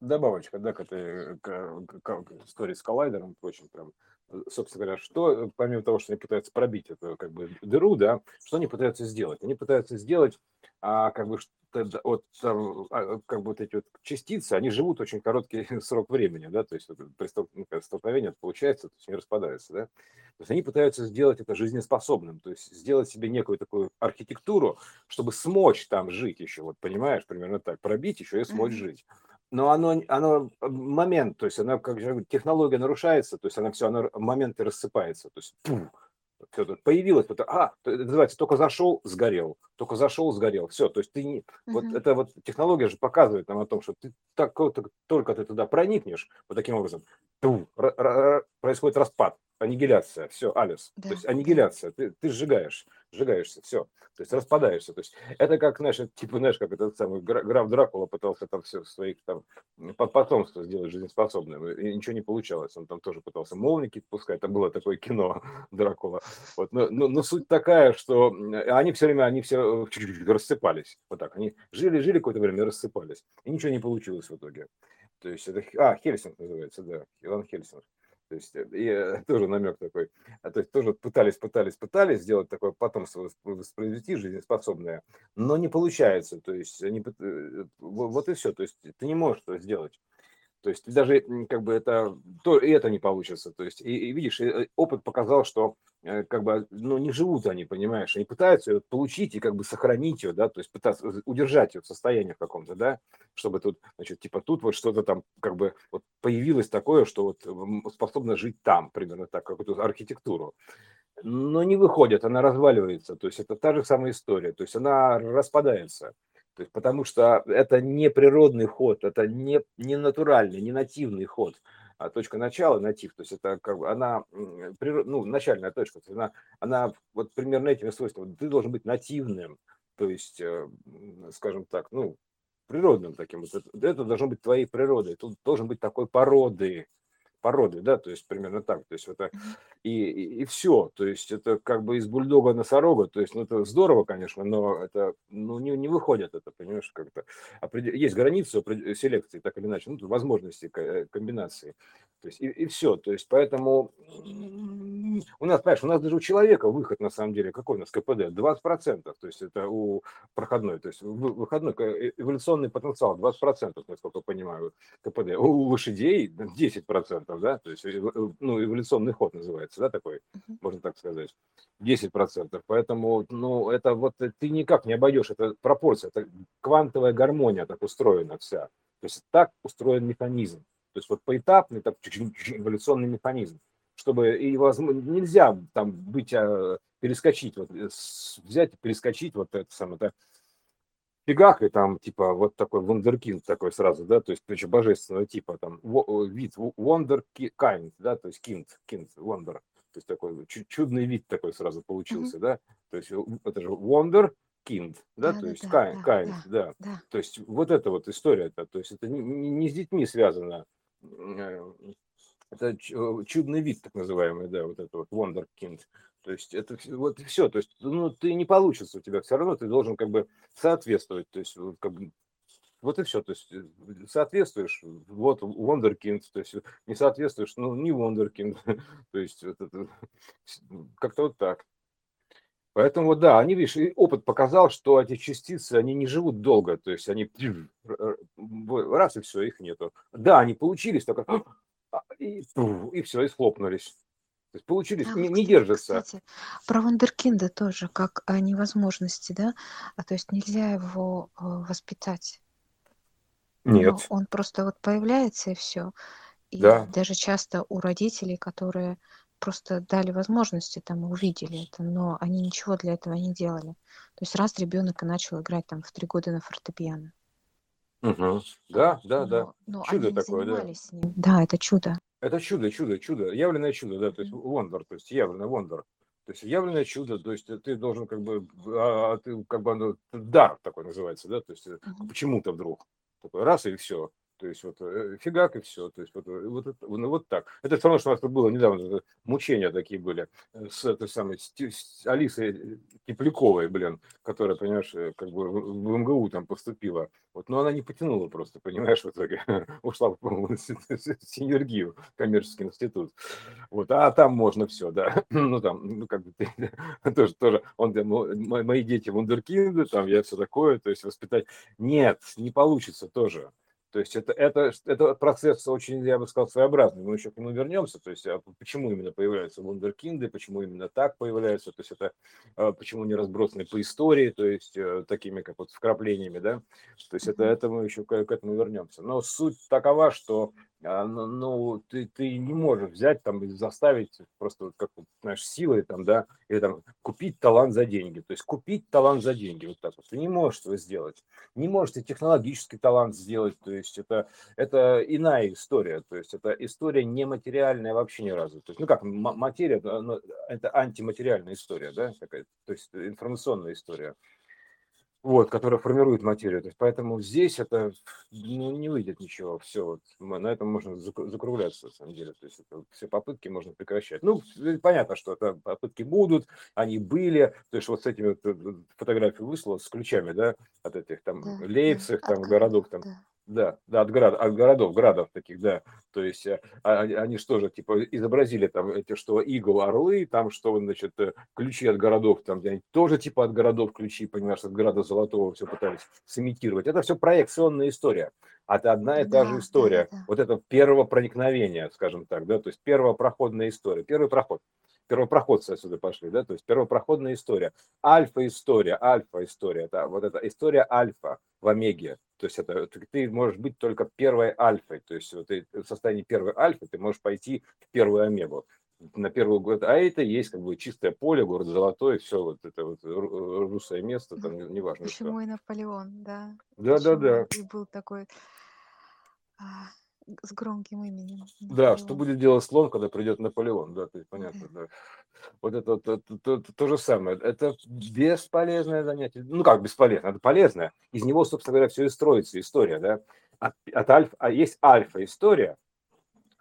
добавочка, да, к этой к, к- к истории с коллайдером и прочим, прям, э, собственно говоря, что, помимо того, что они пытаются пробить эту, как бы, дыру, да, что они пытаются сделать? Они пытаются сделать, а, как бы, вот, там, а, как бы вот эти вот частицы, они живут очень короткий срок времени, да, то есть вот при стол- ну, когда столкновение это получается, то есть они распадаются, да. То есть они пытаются сделать это жизнеспособным, то есть сделать себе некую такую архитектуру, чтобы смочь там жить еще, вот понимаешь, примерно так, пробить еще и смочь Мгм. жить. Но оно, оно э, момент, то есть она, как же, технология нарушается, то есть она все, она моменты рассыпается, то есть пух, всё тут появилось, вот, а, то это называется, только зашел, сгорел, только зашел, сгорел, все, то есть ты не, вот Мгм. это вот технология же показывает нам о том, что ты так, только ты туда проникнешь, вот таким образом, ра- происходит распад, аннигиляция, все, алис, то Да, есть да. аннигиляция, ты, ты сжигаешь, сжигаешься, все, то есть распадаешься, то есть это как, знаешь, типа, знаешь, как этот самый гра- граф Дракула пытался там все своих там по- потомство сделать жизнеспособным, и ничего не получалось, он там тоже пытался молники пускать, там было такое кино Дракула, вот, но, но, но суть такая, что они все время, они все рассыпались, вот так, они жили, жили какое-то время рассыпались, и ничего не получилось в итоге. То есть это, а, Хельсинг называется, да, Иван Хельсинг. То есть э, и, э, тоже намек такой. А, то есть тоже пытались, пытались, пытались сделать такое потомство восп- воспроизвести жизнеспособное, но не получается. То есть они, э, во- вот и все. То есть ты не можешь это сделать. То есть даже как бы это, то и это не получится. То есть и, и видишь, э, опыт показал, что э, как бы, ну, не живут они, понимаешь, они пытаются ее получить и как бы сохранить ее, да, то есть пытаться удержать ее в состоянии в каком-то, да, чтобы тут, значит, типа тут вот что-то там как бы вот появилось такое, что вот способно жить там, примерно так, какую-то архитектуру. Но не выходит, она разваливается, то есть это та же самая история, то есть она распадается. То есть, потому что это не природный ход, это не, не натуральный, не нативный ход. А точка начала натив, то есть это как бы она, ну, начальная точка, то есть она, она вот примерно этими свойствами. Ты должен быть нативным, то есть, э, скажем так, ну, природным таким. Это, это должно быть твоей природой. Тут должен быть такой породы, породы, да, то есть примерно так. То есть это и, и, и все. То есть это как бы из бульдога носорога. То есть, ну, это здорово, конечно, но это, ну, не, не выходит это, понимаешь, как-то. Есть границы селекции, так или иначе, ну, возможности э, комбинации. То есть, и, и все. То есть, поэтому у нас, понимаешь, у нас даже у человека выход, на самом деле, какой у нас КПД? 20%. То есть, это у проходной. То есть, вы- выходной э, эволюционный потенциал 20%, насколько я понимаю, КПД. У лошадей 10%, да, то есть, эво- э, ну, эволюционный ход называется, да, такой, можно так сказать, 10%. Поэтому, ну, это вот э, ты никак не обойдешь, это пропорция, это квантовая гармония так устроена вся. То есть так устроен механизм. То есть вот поэтапный так, эволюционный механизм, чтобы и возможно, нельзя там быть, а, перескочить, вот, э, взять и перескочить вот это самое, это фигах, и там, типа, вот такой вундеркинд такой сразу, да, то есть, причем божественного типа, там, э, вид, kind, да, то есть, kind, kind, wonder, то есть, такой чу- чудный вид такой сразу получился, да, то есть, это же wonder kind, да, Да, то да, есть, да, kind, да, kind, да, да, да. то есть, вот это вот история, -то, то есть, это не, не- с детьми связано, э, это э, чудный вид, так называемый, да, вот это вот wonderkind. То есть это вот все, то есть, ну, ты не получится у тебя все равно, ты должен как бы соответствовать, то есть как бы вот и все, то есть э, соответствуешь, вот wonderkind, то есть не соответствуешь, ну, не wonderkind, то есть вот это, как-то вот так. Поэтому вот да, они, видишь, опыт показал, что эти частицы, они не живут долго, то есть они раз и все, их нету. Да, они получились, только а, и, и все, и схлопнулись. То есть получились, А не, не держатся. кстати, про вундеркинда тоже, как о невозможности, да? А то есть нельзя его э, воспитать. Нет, он просто вот появляется и все. И да. даже часто у родителей, которые просто дали возможности, там, увидели это, но они ничего для этого не делали. То есть раз ребенок и начал играть там в три года на фортепиано, Мгм. Да, да, да. но, но Чудо они такое, да. с ним. Да, это чудо. Это чудо, чудо, чудо, явленное чудо, да, то есть wonder, то есть явленное wonder. То есть явленное чудо, то есть ты должен как бы, а, а ты как бы, оно, дар такой называется, да, то есть Мгм. почему-то вдруг такой раз и все. То есть вот э, фигак и все. То есть вот, э, вот, ну, вот так. Это все равно, что у нас тут было недавно, мучения такие были э, с этой самой с, с Алисой Тепляковой, блин, которая, понимаешь, как бы в МГУ там поступила. Вот, но она не потянула просто, понимаешь, в итоге ушла в синергию, коммерческий институт. Вот, а там можно все, да. Ну там, ну как бы тоже, тоже, он, мои дети вундеркинды, там я все такое, то есть воспитать. Нет, не получится тоже. То есть это, это, это процесс очень, я бы сказал, своеобразный. Мы еще к нему вернемся. То есть а почему именно появляются вундеркинды, почему именно так появляются, то есть это а, почему не разбросаны по истории, то есть э, такими как вот вкраплениями, да. То есть это, это мы еще к, к этому вернемся. Но суть такова, что ну, ну, ты, ты не можешь взять там и заставить просто как знаешь силой там да или там купить талант за деньги. То есть купить талант за деньги вот так вот. Ты не можешь этого сделать. Не можешь ты технологический талант сделать. То есть это это иная история. То есть это история нематериальная вообще ни разу. То есть ну как материя это антиматериальная история да такая то есть информационная история вот, которая формирует материю. То есть, поэтому здесь это ну, не выйдет ничего. Все, вот, на этом можно закругляться, на самом деле. То есть, это, все попытки можно прекращать. Ну, понятно, что это попытки будут, они были. То есть, вот с этими вот, фотографии выслал с ключами, да, от этих там да, Лейпциг, да, там городов, там. Да. Да, да, от, город, от городов, градов таких, да. То есть а, а они, они что же, типа, изобразили там эти, что игл, орлы, там что, значит, э, ключи от городов, там, где они тоже типа от городов ключи, понимаешь, от града золотого все пытались сымитировать. Это все проекционная история. Это одна и та да, же история. Да, да. Вот это первого проникновения, скажем так, да, то есть первопроходная история, первый проход первопроходцы отсюда пошли, да, то есть первопроходная история, альфа-история, альфа-история, да, вот эта история альфа в омеге, то есть это ты можешь быть только первой альфой, то есть вот ты в состоянии первой альфы ты можешь пойти в первую омегу, на первый год, а это есть как бы чистое поле, город Золотой, все вот это вот русское место, там неважно Почему что. и Наполеон, да. Да, Почему да, да. И был такой а, с громким именем. Да, что будет делать слон, когда придет Наполеон, да, то есть понятно, да. Вот это, это, это, это то же самое. Это бесполезное занятие. Ну как бесполезно, это полезное. Из него, собственно говоря, все и строится история, да. От, от альфа, а есть альфа-история,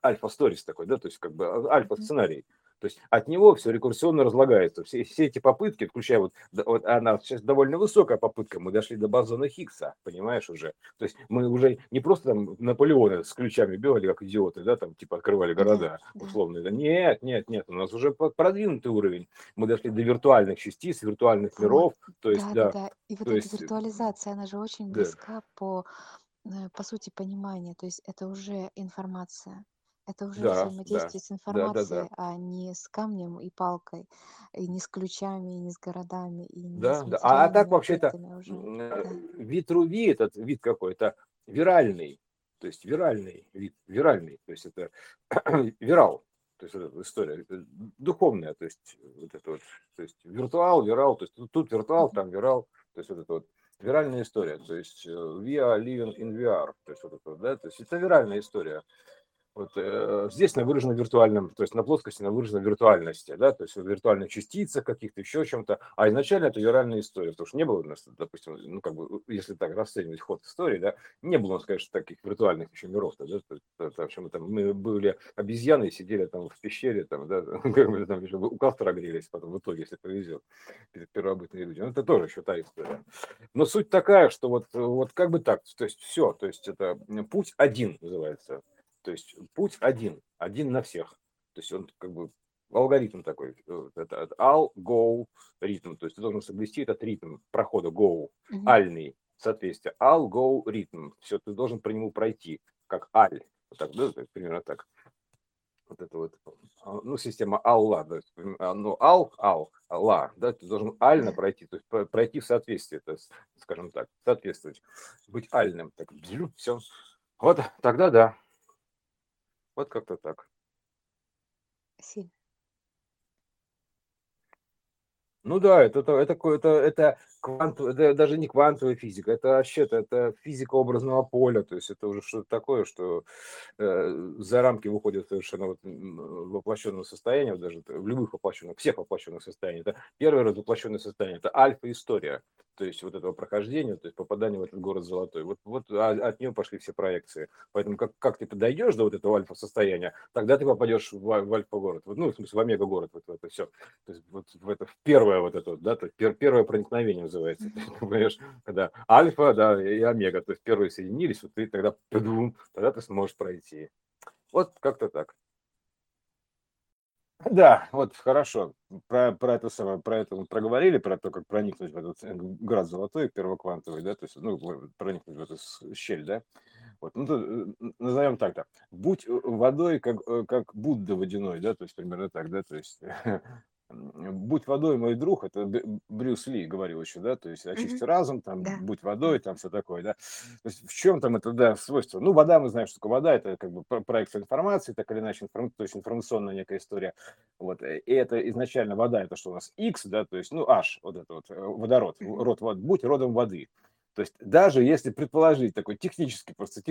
альфа-сторис такой, да, то есть как бы а, альфа-сценарий. То есть от него все рекурсионно разлагается. Все, все эти попытки, включая вот, вот она сейчас довольно высокая попытка, мы дошли до бозона Хиггса, понимаешь уже. То есть мы уже не просто там Наполеоны с ключами бегали, как идиоты, да, там типа открывали города да, условно. Да. Нет, нет, нет, у нас уже продвинутый уровень. Мы дошли до виртуальных частиц, виртуальных миров. То есть, да, да. да. И вот эта есть... виртуализация, она же очень близка да. по, э, по сути понимания. То есть это уже информация. Это уже Да, взаимодействие да, с да, да, да. информацией, а не с камнем и палкой, и не с ключами, и не с городами, и не с Да, да. А, а так вообще-то э, Да. витруви, этот вид какой-то виральный, то есть виральный вид, виральный, то есть это вирал, то есть эта история духовная, то есть вот это вот, то есть виртуал, вирал, то есть тут, виртуал, там вирал, то есть вот это вот виральная история, то есть we are living in VR, то есть вот это, да, то есть это виральная история. Вот, э, здесь она выражена виртуальном, то есть на плоскости она выражена виртуальности, да, то есть в виртуальных частицах каких-то, еще чем-то, а изначально это виральная история, потому что не было у нас, допустим, ну как бы, если так расценивать ход истории, да, не было у нас, конечно, таких виртуальных еще миров, да, то, то, то, то, там, мы были обезьяны и сидели там в пещере, там, да, как там еще у костра грелись потом в итоге, если повезет, перед первобытными людьми, ну, это тоже еще та история. Но суть такая, что вот, вот как бы так, то есть все, то есть это путь один называется, то есть путь один, один на всех. То есть он как бы алгоритм такой, это, all, go, ритм. То есть ты должен соблюсти этот ритм прохода go, mm-hmm. альный, соответствие. All, go, ритм. Все, ты должен по нему пройти, как аль. Вот так, да, примерно так. Вот это вот, а, ну, система алла, да, а, ну, ал, ал, ла, да, ты должен ально пройти, то есть пройти в соответствии, то есть, скажем так, соответствовать, быть альным, так, все. Вот тогда да. Вот как-то так. Спасибо. Ну да, это, это, это, это, это, кванту, это даже не квантовая физика, это вообще это, физика образного поля, то есть это уже что-то такое, что э, за рамки выходит совершенно вот, воплощенного состояния, вот даже в любых воплощенных, всех воплощенных состояний. Это первое раз воплощенное состояние, это альфа-история. То есть вот этого прохождения, то есть попадания в этот город золотой. Вот, вот а, от нее пошли все проекции. Поэтому как, как ты подойдешь до вот этого альфа-состояния, тогда ты попадешь в, в альфа-город, ну, в смысле, в омега-город, вот, вот это все. То есть вот в это в первое вот это, да, то есть пер, первое проникновение называется, понимаешь, когда альфа, да, и омега, то есть первые соединились, вот ты тогда, тогда ты сможешь пройти. Вот как-то так. Да, вот хорошо. Про, про это самое, про это мы проговорили, про то, как проникнуть в этот э, град золотой, первоквантовый, да, то есть, ну, проникнуть в эту щель, да. Вот, ну, то, э, назовем так-то. Будь э, водой, как, как Будда водяной, да, то есть примерно так, да, то есть будь водой, мой друг, это Брюс Ли говорил еще, да, то есть очисти разум, там, да. будь водой, там все такое, да. То есть в чем там это, да, свойство? Ну, вода, мы знаем, что такое вода, это как бы проекция информации, так или иначе, информ... то есть информационная некая история. Вот, э, и это изначально вода, это что у нас X, да, то есть, ну, H, вот это вот, э, водород, род вод, будь родом воды. То есть даже если предположить такой технический, просто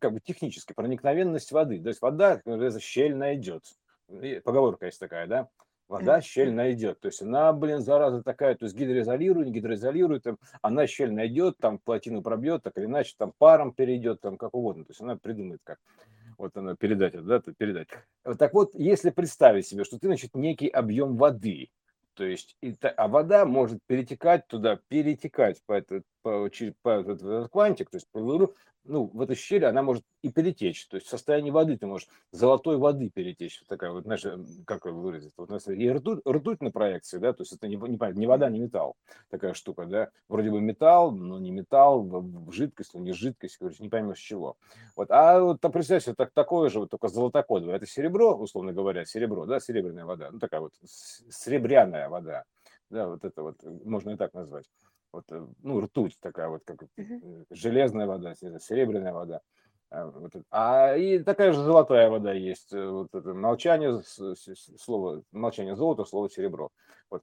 как бы технически проникновенность воды, то есть вода, щель найдет. Поговорка есть такая, да, вода щель найдет. То есть она, блин, зараза такая, то есть гидроизолирует, гидроизолирует, там, она щель найдет, там плотину пробьет, так или иначе, там паром перейдет, там как угодно. То есть она придумает как вот она передать это, да, передать. Так вот, если представить себе, что ты, значит, некий объем воды, то есть, а вода может перетекать туда, перетекать по этот, по, через, по этот, этот квантик, то есть ну, в эту щель она может и перетечь. То есть в состоянии воды ты можешь золотой воды перетечь. Вот такая вот, знаешь, как выразить? Вот у нас и ртуть, ртуть на проекции, да, то есть это не, не, не вода, не металл. Такая штука, да. Вроде бы металл, но не металл, жидкость, но не жидкость, короче, не поймешь чего. Вот, а вот там, представь себе, так, такое же, вот только золотокодовое. Это серебро, условно говоря, серебро, да, серебряная вода. Ну, такая вот серебряная вода. Да, вот это вот можно и так назвать вот, э, ну, ртуть такая вот, как uh-huh. железная вода, серебряная вода. А, вот, а и такая же золотая вода есть. Э, вот это молчание, слово молчание золото, слово серебро. Вот,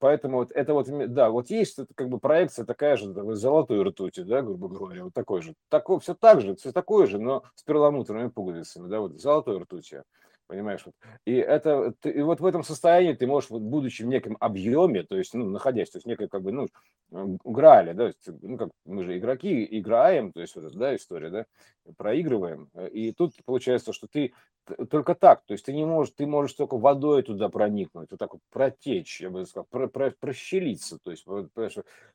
поэтому вот это вот, да, вот есть как бы проекция такая же золотой ртути, да, грубо говоря, вот такой же. Такое, все так же, все такое же, но с перламутровыми пуговицами, да, вот золотой ртути. Понимаешь? И это и вот в этом состоянии ты можешь, вот, будучи в неком объеме, то есть, ну, находясь, то есть, некой, как бы, ну, играли, да, ну, как мы же игроки, играем, то есть, вот да, история, да, проигрываем. И тут получается, что ты только так, то есть ты не можешь, ты можешь только водой туда проникнуть, вот так вот протечь, я бы сказал, про, про, прощелиться, то есть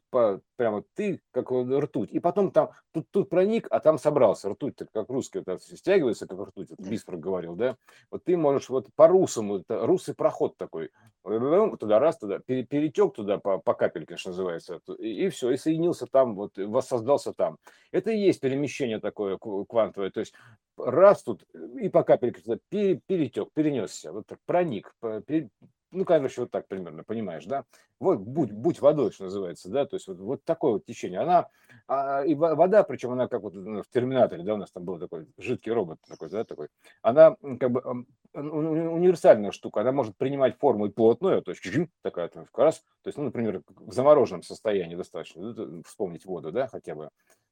по, прямо ты как ртуть, и потом там тут, тут проник, а там собрался, ртуть, как русский вот стягивается, как ртуть, это Бисфорд говорил, да, вот ты можешь вот по русому, это русый проход такой, туда раз, туда, перетек туда по, по капельке, что называется, и, и все, и соединился там, вот воссоздался там. Это и есть перемещение такое квантовое, то есть раз тут и по капельке перетек, перенесся, вот так проник, ну, короче, вот так примерно, понимаешь, да? Вот будь, будь водой, что называется, да, то есть вот, вот такое вот течение. Она, а, и вода, причем она как вот ну, в Терминаторе, да, у нас там был такой жидкий робот такой, да, такой, она как бы универсальная штука, она может принимать форму и плотную, то есть такая там, раз, то есть, ну, например, в замороженном состоянии достаточно, ну, вспомнить воду, да, хотя бы,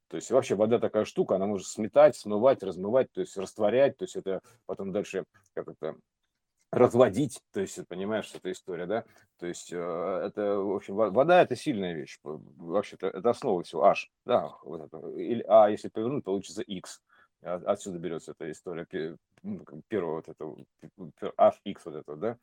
то есть вообще вода такая штука, она может сметать, смывать, размывать, то есть растворять, то есть это потом дальше как это разводить, то есть, понимаешь, эта история, да, то есть э, это, в общем, вода это сильная вещь, вообще-то это основа всего, H, да, вот это, или, а если повернуть, получится X, отсюда берется эта история ну, первого вот этого, H, вот этого, да,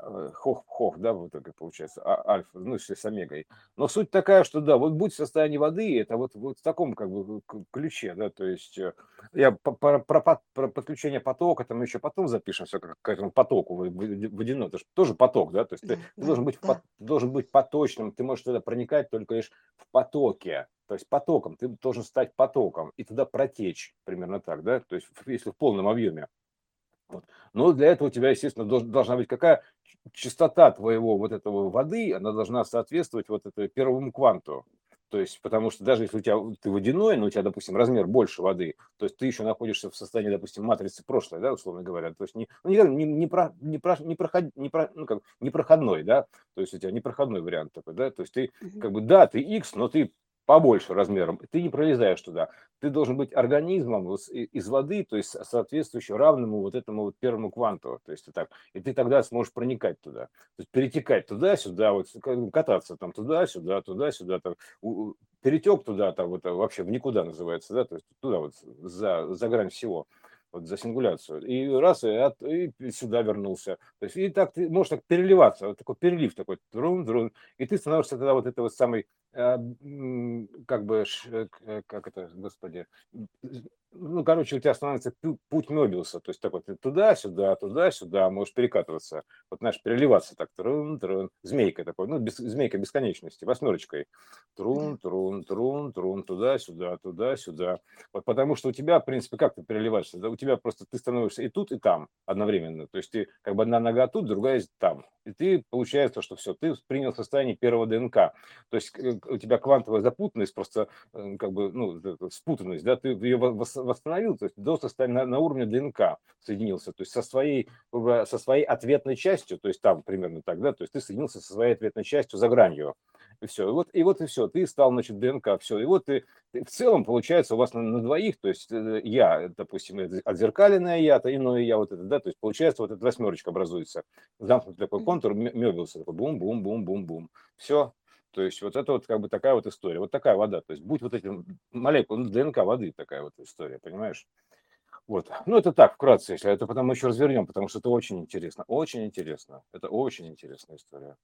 Э, хох, хох, да, в итоге получается, а, альфа, ну, если с омегой. Но суть такая, что да, вот будь в состоянии воды, это вот, вот в таком как бы ключе, да, то есть э, я про, про, про подключение потока, там еще потом запишем все как к этому потоку водяной, это же тоже поток, да, то есть ты, да, должен, быть, да. по, должен быть поточным, ты можешь туда проникать только лишь в потоке, то есть потоком, ты должен стать потоком и туда протечь, примерно так, да, то есть если в полном объеме. Вот. Но для этого у тебя, естественно, должна быть какая частота твоего вот этого воды, она должна соответствовать вот этому первому кванту. То есть, потому что даже если у тебя ты водяной, но у тебя, допустим, размер больше воды, то есть ты еще находишься в состоянии, допустим, матрицы прошлой, да, условно говоря, то есть не, ну, не, не, не, про, не, про, не, проход, не, про, ну, как, непроходной, да, то есть у тебя непроходной вариант такой, да, то есть ты, как бы, да, ты X, но ты побольше размером, ты не пролезаешь туда. Ты должен быть организмом из воды, то есть соответствующим равному вот этому вот первому кванту. То есть так, и ты тогда сможешь проникать туда, то есть перетекать туда-сюда, вот кататься там туда-сюда, туда-сюда, там, перетек туда, там вот вообще в никуда называется, да, то есть туда вот за, за грань всего вот за сингуляцию. И раз, и, от, и сюда вернулся. То есть, и так ты можешь так переливаться, вот такой перелив такой, трун, трун, и ты становишься тогда вот это вот самый, э, как бы, э, э, как это, господи, ну, короче, у тебя становится путь Мебиуса, то есть так вот туда-сюда, туда-сюда, можешь перекатываться, вот, знаешь, переливаться так, трун, трун, змейка такой, ну, без, змейка бесконечности, восьмерочкой, трун, трун, трун, трун, туда-сюда, туда-сюда, вот потому что у тебя, в принципе, как ты переливаешься, да, у тебя просто ты становишься и тут, и там одновременно, то есть ты как бы одна нога тут, другая там, и ты, получается, что все, ты принял состояние первого ДНК, то есть э, у тебя квантовая запутанность, просто как бы, ну, спутанность, да, ты ее восстановил, то есть до состояния на, на уровне ДНК соединился, то есть со своей, со своей ответной частью, то есть там примерно так, да, то есть ты соединился со своей ответной частью за гранью, и все, и вот, и вот и все, ты стал, значит, ДНК, все, и вот ты, ты в целом, получается, у вас на, на двоих, то есть э, я, допустим, отзеркаленное я, то иное я, вот это, да, то есть получается вот эта восьмерочка образуется, замкнутый такой контур, Мебиуса, такой бум-бум-бум-бум-бум, все, то есть вот это вот как бы такая вот история. Вот такая вода. То есть будь вот этим молекулы, ну, ДНК воды такая вот история, понимаешь? Вот. Ну, это так, вкратце, если это потом мы еще развернем, потому что это очень интересно. Очень интересно. Это очень интересная история.